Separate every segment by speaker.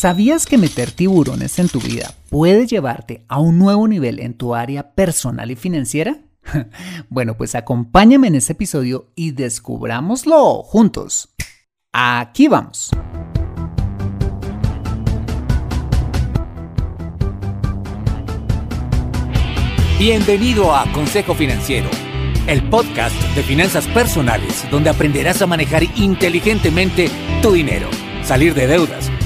Speaker 1: ¿Sabías que meter tiburones en tu vida puede llevarte a un nuevo nivel en tu área personal y financiera? bueno, pues acompáñame en este episodio y descubrámoslo juntos. Aquí vamos.
Speaker 2: Bienvenido a Consejo Financiero, el podcast de finanzas personales donde aprenderás a manejar inteligentemente tu dinero, salir de deudas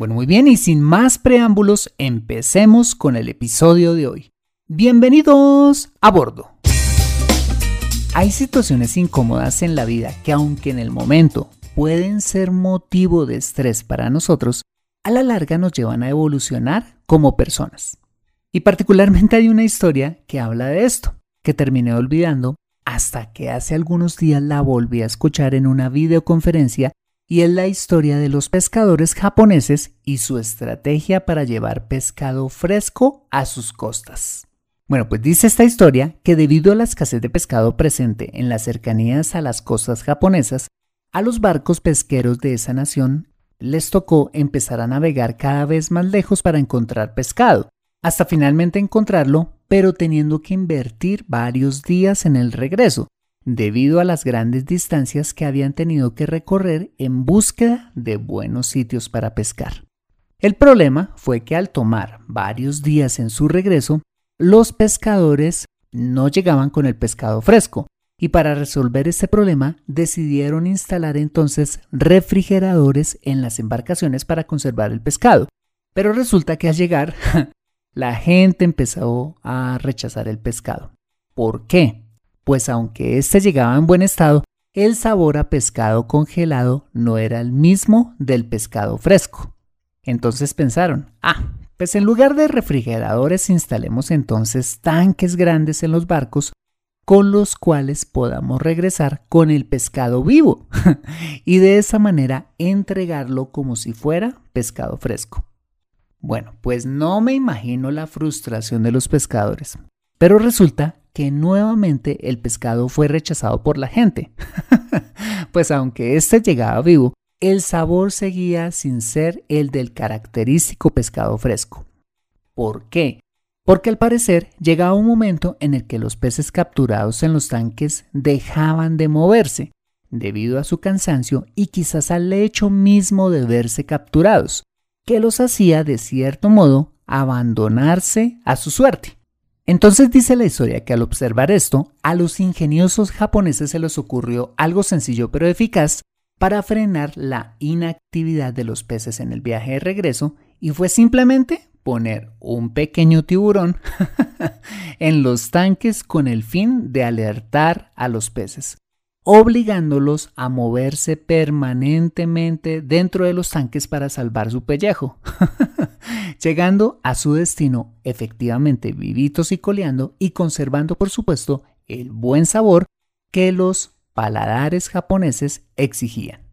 Speaker 1: Bueno, muy bien, y sin más preámbulos, empecemos con el episodio de hoy. Bienvenidos a bordo. Hay situaciones incómodas en la vida que aunque en el momento pueden ser motivo de estrés para nosotros, a la larga nos llevan a evolucionar como personas. Y particularmente hay una historia que habla de esto, que terminé olvidando hasta que hace algunos días la volví a escuchar en una videoconferencia y es la historia de los pescadores japoneses y su estrategia para llevar pescado fresco a sus costas. Bueno, pues dice esta historia que debido a la escasez de pescado presente en las cercanías a las costas japonesas, a los barcos pesqueros de esa nación les tocó empezar a navegar cada vez más lejos para encontrar pescado, hasta finalmente encontrarlo, pero teniendo que invertir varios días en el regreso, debido a las grandes distancias que habían tenido que recorrer en búsqueda de buenos sitios para pescar. El problema fue que al tomar varios días en su regreso, los pescadores no llegaban con el pescado fresco, y para resolver este problema decidieron instalar entonces refrigeradores en las embarcaciones para conservar el pescado. Pero resulta que al llegar, la gente empezó a rechazar el pescado. ¿Por qué? Pues aunque éste llegaba en buen estado, el sabor a pescado congelado no era el mismo del pescado fresco. Entonces pensaron, ah, pues en lugar de refrigeradores instalemos entonces tanques grandes en los barcos con los cuales podamos regresar con el pescado vivo y de esa manera entregarlo como si fuera pescado fresco. Bueno, pues no me imagino la frustración de los pescadores, pero resulta que nuevamente el pescado fue rechazado por la gente. pues aunque éste llegaba vivo, el sabor seguía sin ser el del característico pescado fresco. ¿Por qué? Porque al parecer llegaba un momento en el que los peces capturados en los tanques dejaban de moverse, debido a su cansancio y quizás al hecho mismo de verse capturados, que los hacía de cierto modo abandonarse a su suerte. Entonces dice la historia que al observar esto, a los ingeniosos japoneses se les ocurrió algo sencillo pero eficaz para frenar la inactividad de los peces en el viaje de regreso y fue simplemente poner un pequeño tiburón en los tanques con el fin de alertar a los peces. Obligándolos a moverse permanentemente dentro de los tanques para salvar su pellejo, llegando a su destino efectivamente vivitos y coleando y conservando por supuesto el buen sabor que los paladares japoneses exigían.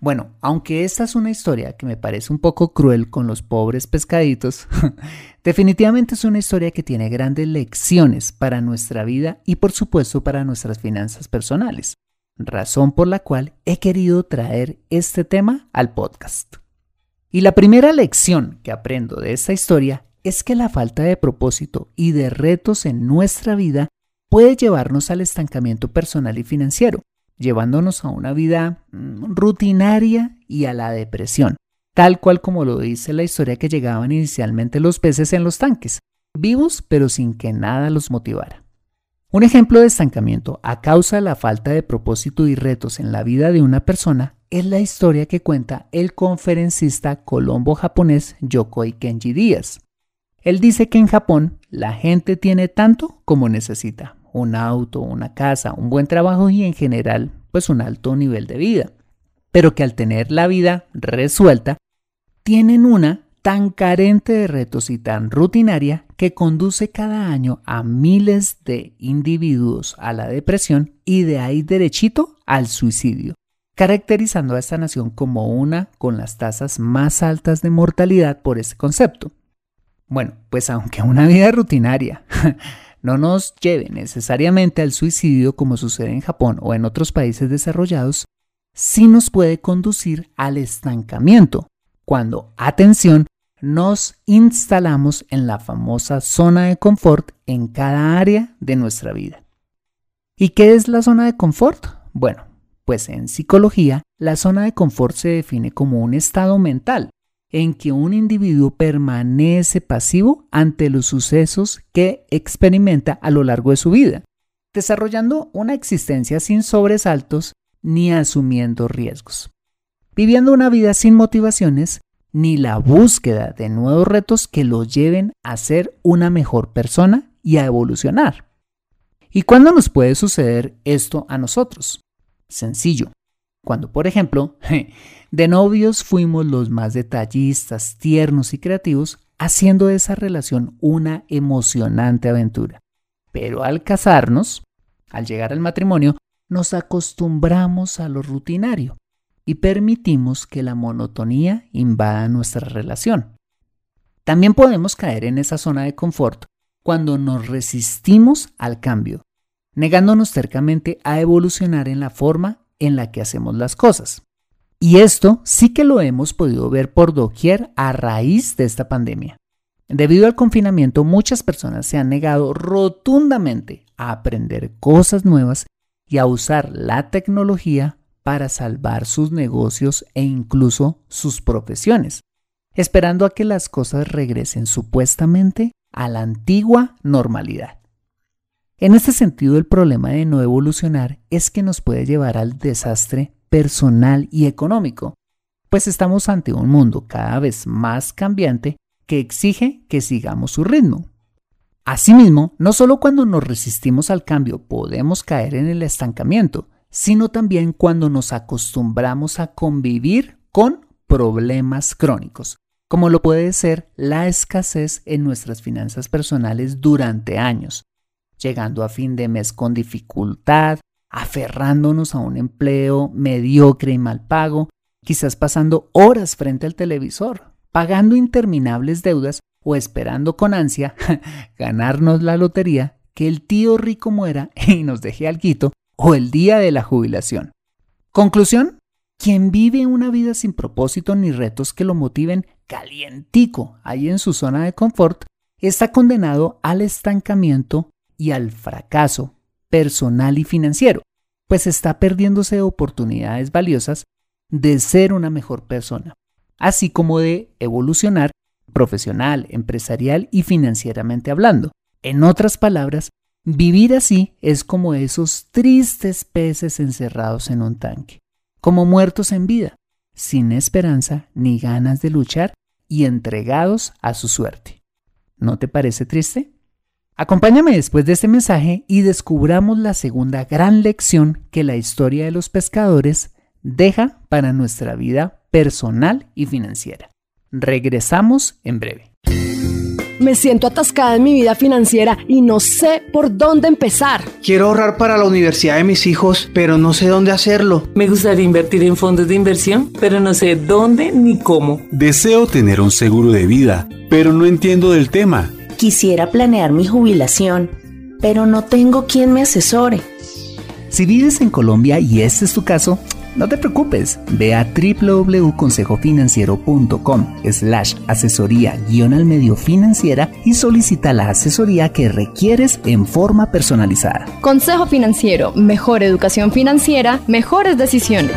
Speaker 1: Bueno, aunque esta es una historia que me parece un poco cruel con los pobres pescaditos, definitivamente es una historia que tiene grandes lecciones para nuestra vida y por supuesto para nuestras finanzas personales, razón por la cual he querido traer este tema al podcast. Y la primera lección que aprendo de esta historia es que la falta de propósito y de retos en nuestra vida puede llevarnos al estancamiento personal y financiero llevándonos a una vida mm, rutinaria y a la depresión, tal cual como lo dice la historia que llegaban inicialmente los peces en los tanques, vivos pero sin que nada los motivara. Un ejemplo de estancamiento a causa de la falta de propósito y retos en la vida de una persona es la historia que cuenta el conferencista colombo-japonés Yokoi Kenji Díaz. Él dice que en Japón la gente tiene tanto como necesita, un auto, una casa, un buen trabajo y en general pues un alto nivel de vida. Pero que al tener la vida resuelta, tienen una tan carente de retos y tan rutinaria que conduce cada año a miles de individuos a la depresión y de ahí derechito al suicidio, caracterizando a esta nación como una con las tasas más altas de mortalidad por ese concepto. Bueno, pues aunque una vida rutinaria no nos lleve necesariamente al suicidio como sucede en Japón o en otros países desarrollados, sí nos puede conducir al estancamiento, cuando, atención, nos instalamos en la famosa zona de confort en cada área de nuestra vida. ¿Y qué es la zona de confort? Bueno, pues en psicología, la zona de confort se define como un estado mental en que un individuo permanece pasivo ante los sucesos que experimenta a lo largo de su vida, desarrollando una existencia sin sobresaltos ni asumiendo riesgos, viviendo una vida sin motivaciones ni la búsqueda de nuevos retos que lo lleven a ser una mejor persona y a evolucionar. ¿Y cuándo nos puede suceder esto a nosotros? Sencillo, cuando, por ejemplo, de novios fuimos los más detallistas, tiernos y creativos, haciendo de esa relación una emocionante aventura. Pero al casarnos, al llegar al matrimonio, nos acostumbramos a lo rutinario y permitimos que la monotonía invada nuestra relación. También podemos caer en esa zona de confort cuando nos resistimos al cambio, negándonos cercamente a evolucionar en la forma en la que hacemos las cosas. Y esto sí que lo hemos podido ver por doquier a raíz de esta pandemia. Debido al confinamiento, muchas personas se han negado rotundamente a aprender cosas nuevas y a usar la tecnología para salvar sus negocios e incluso sus profesiones, esperando a que las cosas regresen supuestamente a la antigua normalidad. En este sentido, el problema de no evolucionar es que nos puede llevar al desastre personal y económico, pues estamos ante un mundo cada vez más cambiante que exige que sigamos su ritmo. Asimismo, no solo cuando nos resistimos al cambio podemos caer en el estancamiento, sino también cuando nos acostumbramos a convivir con problemas crónicos, como lo puede ser la escasez en nuestras finanzas personales durante años, llegando a fin de mes con dificultad, aferrándonos a un empleo mediocre y mal pago, quizás pasando horas frente al televisor, pagando interminables deudas o esperando con ansia ganarnos la lotería, que el tío rico muera y nos deje algo o el día de la jubilación. Conclusión, quien vive una vida sin propósito ni retos que lo motiven calientico ahí en su zona de confort, está condenado al estancamiento y al fracaso personal y financiero, pues está perdiéndose oportunidades valiosas de ser una mejor persona, así como de evolucionar profesional, empresarial y financieramente hablando. En otras palabras, vivir así es como esos tristes peces encerrados en un tanque, como muertos en vida, sin esperanza ni ganas de luchar y entregados a su suerte. ¿No te parece triste? Acompáñame después de este mensaje y descubramos la segunda gran lección que la historia de los pescadores deja para nuestra vida personal y financiera. Regresamos en breve.
Speaker 3: Me siento atascada en mi vida financiera y no sé por dónde empezar.
Speaker 4: Quiero ahorrar para la universidad de mis hijos, pero no sé dónde hacerlo.
Speaker 5: Me gustaría invertir en fondos de inversión, pero no sé dónde ni cómo.
Speaker 6: Deseo tener un seguro de vida, pero no entiendo del tema.
Speaker 7: Quisiera planear mi jubilación, pero no tengo quien me asesore.
Speaker 1: Si vives en Colombia y este es tu caso, no te preocupes, ve a www.consejofinanciero.com slash asesoría guion al medio financiera y solicita la asesoría que requieres en forma personalizada.
Speaker 8: Consejo Financiero, mejor educación financiera, mejores decisiones.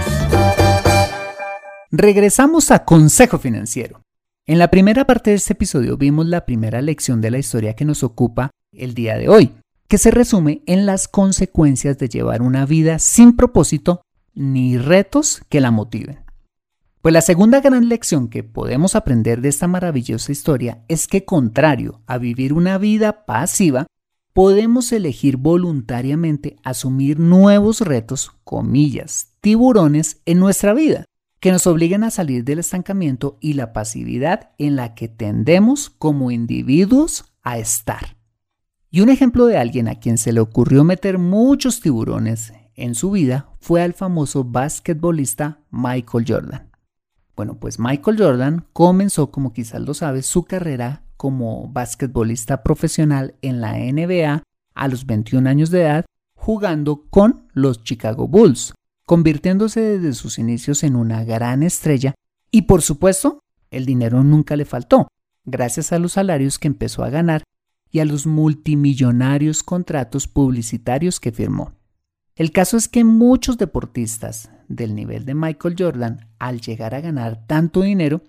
Speaker 1: Regresamos a Consejo Financiero. En la primera parte de este episodio vimos la primera lección de la historia que nos ocupa el día de hoy, que se resume en las consecuencias de llevar una vida sin propósito ni retos que la motiven. Pues la segunda gran lección que podemos aprender de esta maravillosa historia es que contrario a vivir una vida pasiva, podemos elegir voluntariamente asumir nuevos retos, comillas, tiburones en nuestra vida que nos obliguen a salir del estancamiento y la pasividad en la que tendemos como individuos a estar. Y un ejemplo de alguien a quien se le ocurrió meter muchos tiburones en su vida fue al famoso basquetbolista Michael Jordan. Bueno, pues Michael Jordan comenzó, como quizás lo sabes, su carrera como basquetbolista profesional en la NBA a los 21 años de edad, jugando con los Chicago Bulls, convirtiéndose desde sus inicios en una gran estrella y por supuesto, el dinero nunca le faltó, gracias a los salarios que empezó a ganar y a los multimillonarios contratos publicitarios que firmó. El caso es que muchos deportistas del nivel de Michael Jordan, al llegar a ganar tanto dinero,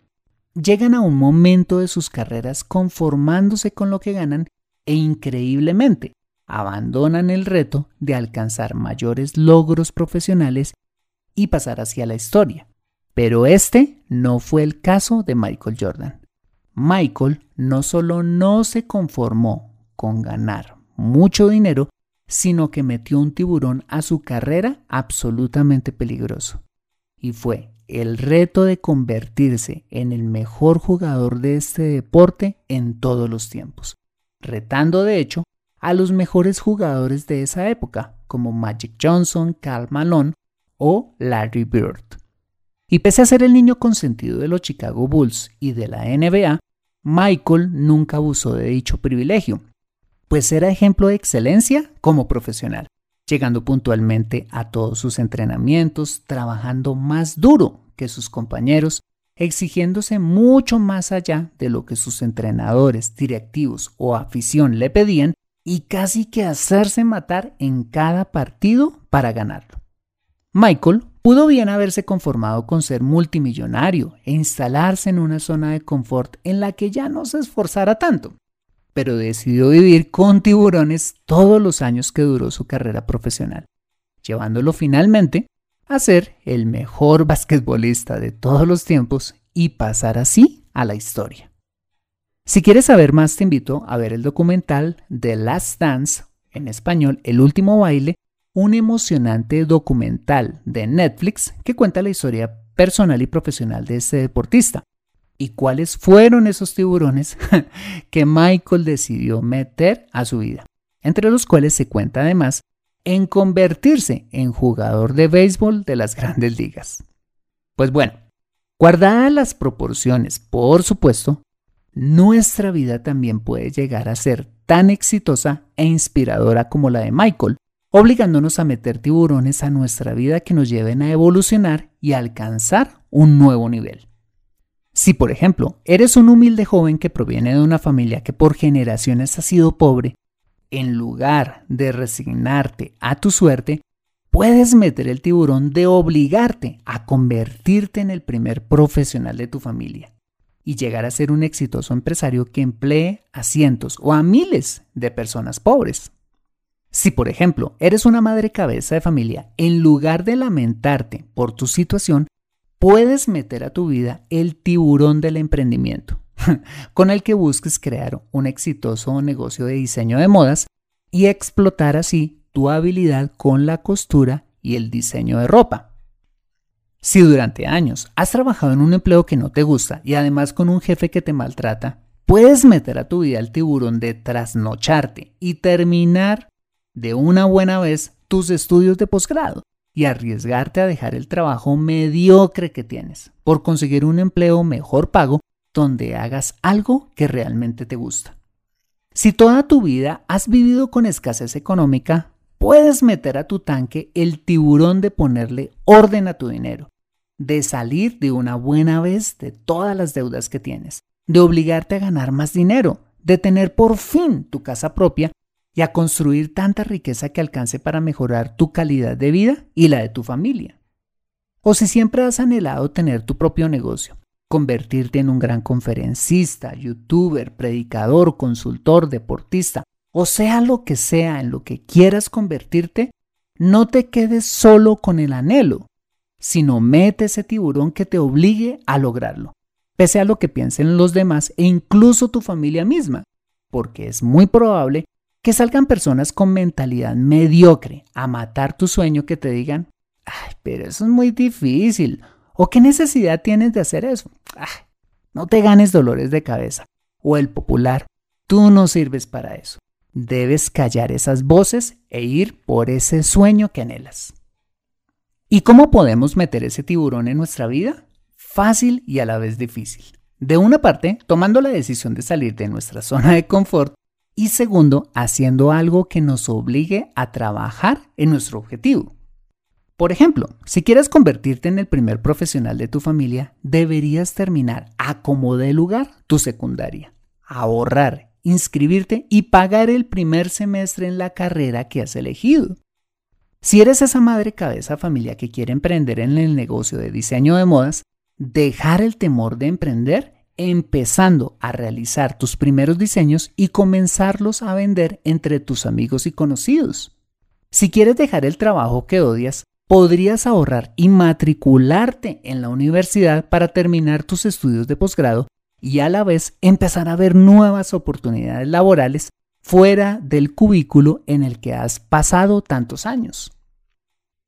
Speaker 1: llegan a un momento de sus carreras conformándose con lo que ganan e increíblemente abandonan el reto de alcanzar mayores logros profesionales y pasar hacia la historia. Pero este no fue el caso de Michael Jordan. Michael no solo no se conformó con ganar mucho dinero, sino que metió un tiburón a su carrera absolutamente peligroso. Y fue el reto de convertirse en el mejor jugador de este deporte en todos los tiempos, retando de hecho a los mejores jugadores de esa época, como Magic Johnson, Karl Malone o Larry Bird. Y pese a ser el niño consentido de los Chicago Bulls y de la NBA, Michael nunca abusó de dicho privilegio, pues era ejemplo de excelencia como profesional, llegando puntualmente a todos sus entrenamientos, trabajando más duro que sus compañeros, exigiéndose mucho más allá de lo que sus entrenadores, directivos o afición le pedían y casi que hacerse matar en cada partido para ganarlo. Michael pudo bien haberse conformado con ser multimillonario e instalarse en una zona de confort en la que ya no se esforzara tanto, pero decidió vivir con tiburones todos los años que duró su carrera profesional, llevándolo finalmente a ser el mejor basquetbolista de todos los tiempos y pasar así a la historia. Si quieres saber más, te invito a ver el documental The Last Dance, en español El último baile, un emocionante documental de Netflix que cuenta la historia personal y profesional de este deportista y cuáles fueron esos tiburones que Michael decidió meter a su vida, entre los cuales se cuenta además en convertirse en jugador de béisbol de las grandes ligas. Pues bueno, guardadas las proporciones, por supuesto, nuestra vida también puede llegar a ser tan exitosa e inspiradora como la de Michael, obligándonos a meter tiburones a nuestra vida que nos lleven a evolucionar y alcanzar un nuevo nivel. Si, por ejemplo, eres un humilde joven que proviene de una familia que por generaciones ha sido pobre, en lugar de resignarte a tu suerte, puedes meter el tiburón de obligarte a convertirte en el primer profesional de tu familia y llegar a ser un exitoso empresario que emplee a cientos o a miles de personas pobres. Si, por ejemplo, eres una madre cabeza de familia, en lugar de lamentarte por tu situación, puedes meter a tu vida el tiburón del emprendimiento. con el que busques crear un exitoso negocio de diseño de modas y explotar así tu habilidad con la costura y el diseño de ropa. Si durante años has trabajado en un empleo que no te gusta y además con un jefe que te maltrata, puedes meter a tu vida el tiburón de trasnocharte y terminar de una buena vez tus estudios de posgrado y arriesgarte a dejar el trabajo mediocre que tienes por conseguir un empleo mejor pago donde hagas algo que realmente te gusta. Si toda tu vida has vivido con escasez económica, puedes meter a tu tanque el tiburón de ponerle orden a tu dinero, de salir de una buena vez de todas las deudas que tienes, de obligarte a ganar más dinero, de tener por fin tu casa propia y a construir tanta riqueza que alcance para mejorar tu calidad de vida y la de tu familia. O si siempre has anhelado tener tu propio negocio, convertirte en un gran conferencista, youtuber, predicador, consultor, deportista, o sea lo que sea en lo que quieras convertirte, no te quedes solo con el anhelo, sino mete ese tiburón que te obligue a lograrlo, pese a lo que piensen los demás e incluso tu familia misma, porque es muy probable que salgan personas con mentalidad mediocre a matar tu sueño que te digan, ay, pero eso es muy difícil, o qué necesidad tienes de hacer eso. Ay, no te ganes dolores de cabeza. O el popular, tú no sirves para eso. Debes callar esas voces e ir por ese sueño que anhelas. ¿Y cómo podemos meter ese tiburón en nuestra vida? Fácil y a la vez difícil. De una parte, tomando la decisión de salir de nuestra zona de confort y segundo, haciendo algo que nos obligue a trabajar en nuestro objetivo. Por ejemplo, si quieres convertirte en el primer profesional de tu familia, deberías terminar a como de lugar tu secundaria, ahorrar, inscribirte y pagar el primer semestre en la carrera que has elegido. Si eres esa madre cabeza familia que quiere emprender en el negocio de diseño de modas, dejar el temor de emprender empezando a realizar tus primeros diseños y comenzarlos a vender entre tus amigos y conocidos. Si quieres dejar el trabajo que odias, podrías ahorrar y matricularte en la universidad para terminar tus estudios de posgrado y a la vez empezar a ver nuevas oportunidades laborales fuera del cubículo en el que has pasado tantos años.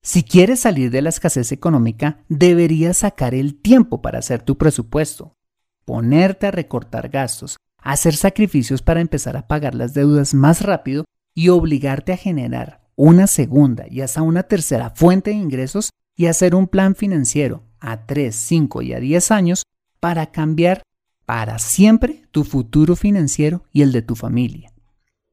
Speaker 1: Si quieres salir de la escasez económica, deberías sacar el tiempo para hacer tu presupuesto, ponerte a recortar gastos, hacer sacrificios para empezar a pagar las deudas más rápido y obligarte a generar una segunda y hasta una tercera fuente de ingresos y hacer un plan financiero a 3, 5 y a 10 años para cambiar para siempre tu futuro financiero y el de tu familia.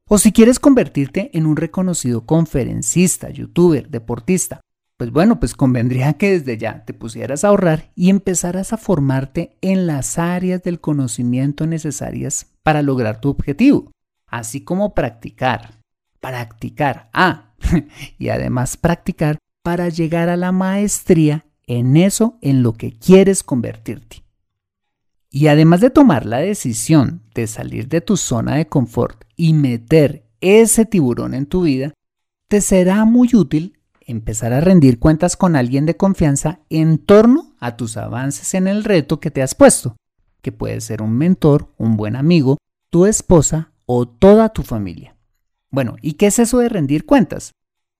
Speaker 1: O si quieres convertirte en un reconocido conferencista, youtuber, deportista, pues bueno, pues convendría que desde ya te pusieras a ahorrar y empezaras a formarte en las áreas del conocimiento necesarias para lograr tu objetivo, así como practicar, practicar, ah, y además practicar para llegar a la maestría en eso en lo que quieres convertirte. Y además de tomar la decisión de salir de tu zona de confort y meter ese tiburón en tu vida, te será muy útil empezar a rendir cuentas con alguien de confianza en torno a tus avances en el reto que te has puesto, que puede ser un mentor, un buen amigo, tu esposa o toda tu familia. Bueno, ¿y qué es eso de rendir cuentas?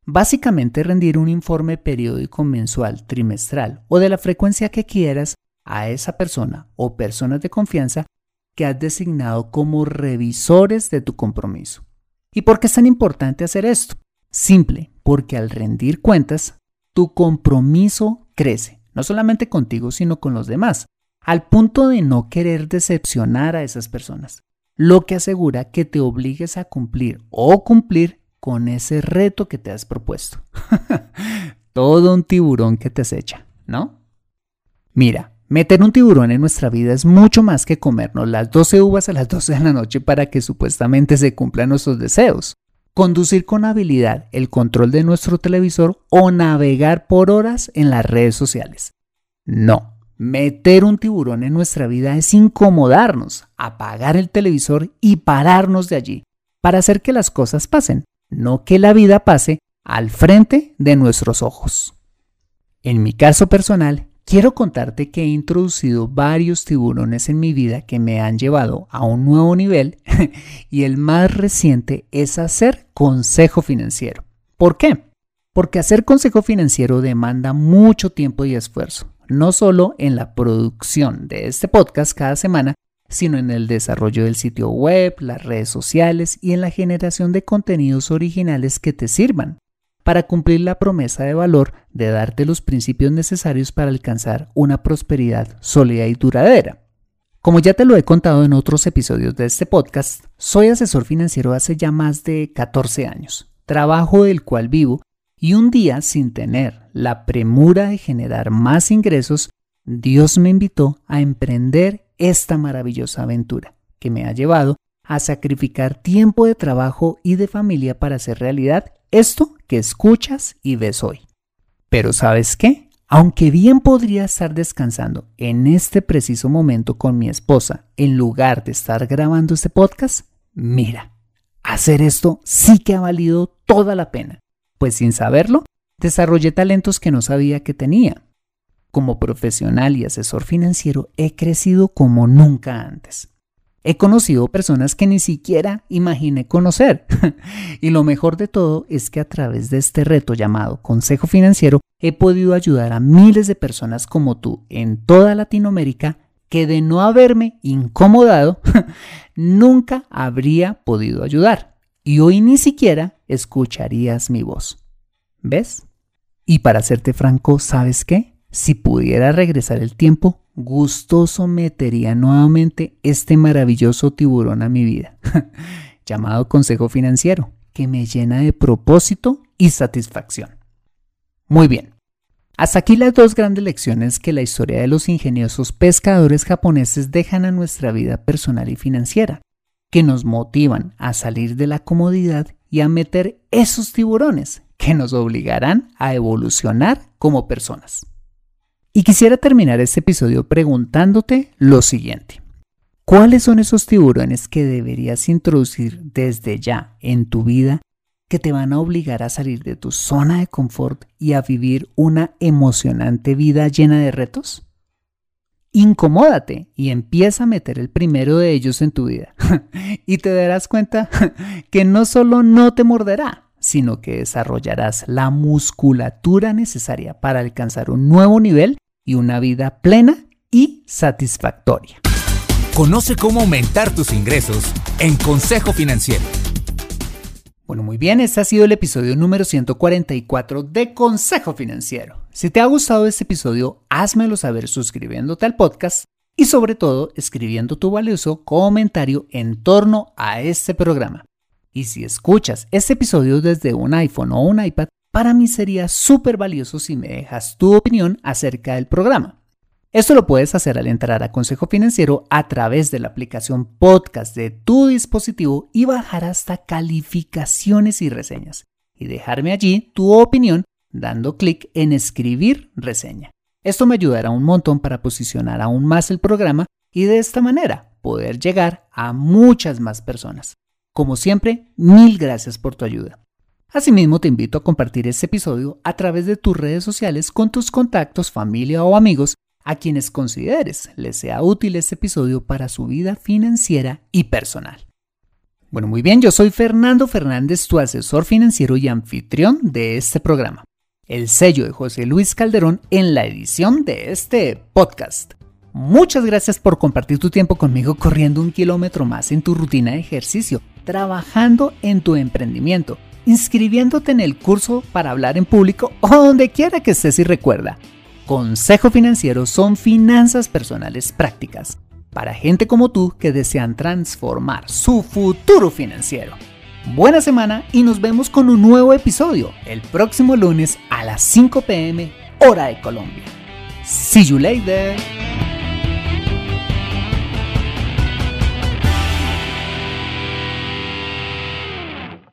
Speaker 1: Básicamente rendir un informe periódico mensual, trimestral o de la frecuencia que quieras a esa persona o personas de confianza que has designado como revisores de tu compromiso. ¿Y por qué es tan importante hacer esto? Simple, porque al rendir cuentas, tu compromiso crece, no solamente contigo, sino con los demás, al punto de no querer decepcionar a esas personas, lo que asegura que te obligues a cumplir o cumplir con ese reto que te has propuesto. Todo un tiburón que te acecha, ¿no? Mira, meter un tiburón en nuestra vida es mucho más que comernos las 12 uvas a las 12 de la noche para que supuestamente se cumplan nuestros deseos conducir con habilidad el control de nuestro televisor o navegar por horas en las redes sociales. No, meter un tiburón en nuestra vida es incomodarnos, apagar el televisor y pararnos de allí para hacer que las cosas pasen, no que la vida pase al frente de nuestros ojos. En mi caso personal, quiero contarte que he introducido varios tiburones en mi vida que me han llevado a un nuevo nivel y el más reciente es hacer consejo financiero. ¿Por qué? Porque hacer consejo financiero demanda mucho tiempo y esfuerzo, no solo en la producción de este podcast cada semana, sino en el desarrollo del sitio web, las redes sociales y en la generación de contenidos originales que te sirvan para cumplir la promesa de valor de darte los principios necesarios para alcanzar una prosperidad sólida y duradera. Como ya te lo he contado en otros episodios de este podcast, soy asesor financiero hace ya más de 14 años, trabajo del cual vivo y un día sin tener la premura de generar más ingresos, Dios me invitó a emprender esta maravillosa aventura que me ha llevado a sacrificar tiempo de trabajo y de familia para hacer realidad esto que escuchas y ves hoy. Pero ¿sabes qué? Aunque bien podría estar descansando en este preciso momento con mi esposa en lugar de estar grabando este podcast, mira, hacer esto sí que ha valido toda la pena, pues sin saberlo, desarrollé talentos que no sabía que tenía. Como profesional y asesor financiero he crecido como nunca antes. He conocido personas que ni siquiera imaginé conocer. y lo mejor de todo es que a través de este reto llamado Consejo Financiero he podido ayudar a miles de personas como tú en toda Latinoamérica que de no haberme incomodado nunca habría podido ayudar. Y hoy ni siquiera escucharías mi voz. ¿Ves? Y para serte franco, ¿sabes qué? Si pudiera regresar el tiempo, gustoso metería nuevamente este maravilloso tiburón a mi vida, llamado Consejo Financiero, que me llena de propósito y satisfacción. Muy bien, hasta aquí las dos grandes lecciones que la historia de los ingeniosos pescadores japoneses dejan a nuestra vida personal y financiera, que nos motivan a salir de la comodidad y a meter esos tiburones que nos obligarán a evolucionar como personas. Y quisiera terminar este episodio preguntándote lo siguiente. ¿Cuáles son esos tiburones que deberías introducir desde ya en tu vida que te van a obligar a salir de tu zona de confort y a vivir una emocionante vida llena de retos? Incomódate y empieza a meter el primero de ellos en tu vida. y te darás cuenta que no solo no te morderá, sino que desarrollarás la musculatura necesaria para alcanzar un nuevo nivel y una vida plena y satisfactoria.
Speaker 2: Conoce cómo aumentar tus ingresos en Consejo Financiero.
Speaker 1: Bueno, muy bien, este ha sido el episodio número 144 de Consejo Financiero. Si te ha gustado este episodio, házmelo saber suscribiéndote al podcast y sobre todo escribiendo tu valioso comentario en torno a este programa. Y si escuchas este episodio desde un iPhone o un iPad, para mí sería súper valioso si me dejas tu opinión acerca del programa. Esto lo puedes hacer al entrar a Consejo Financiero a través de la aplicación podcast de tu dispositivo y bajar hasta calificaciones y reseñas y dejarme allí tu opinión dando clic en escribir reseña. Esto me ayudará un montón para posicionar aún más el programa y de esta manera poder llegar a muchas más personas. Como siempre, mil gracias por tu ayuda. Asimismo, te invito a compartir este episodio a través de tus redes sociales con tus contactos, familia o amigos a quienes consideres les sea útil este episodio para su vida financiera y personal. Bueno, muy bien, yo soy Fernando Fernández, tu asesor financiero y anfitrión de este programa. El sello de José Luis Calderón en la edición de este podcast. Muchas gracias por compartir tu tiempo conmigo corriendo un kilómetro más en tu rutina de ejercicio, trabajando en tu emprendimiento inscribiéndote en el curso para hablar en público o donde quiera que estés y recuerda. Consejo Financiero son finanzas personales prácticas para gente como tú que desean transformar su futuro financiero. Buena semana y nos vemos con un nuevo episodio el próximo lunes a las 5 pm hora de Colombia. See you later.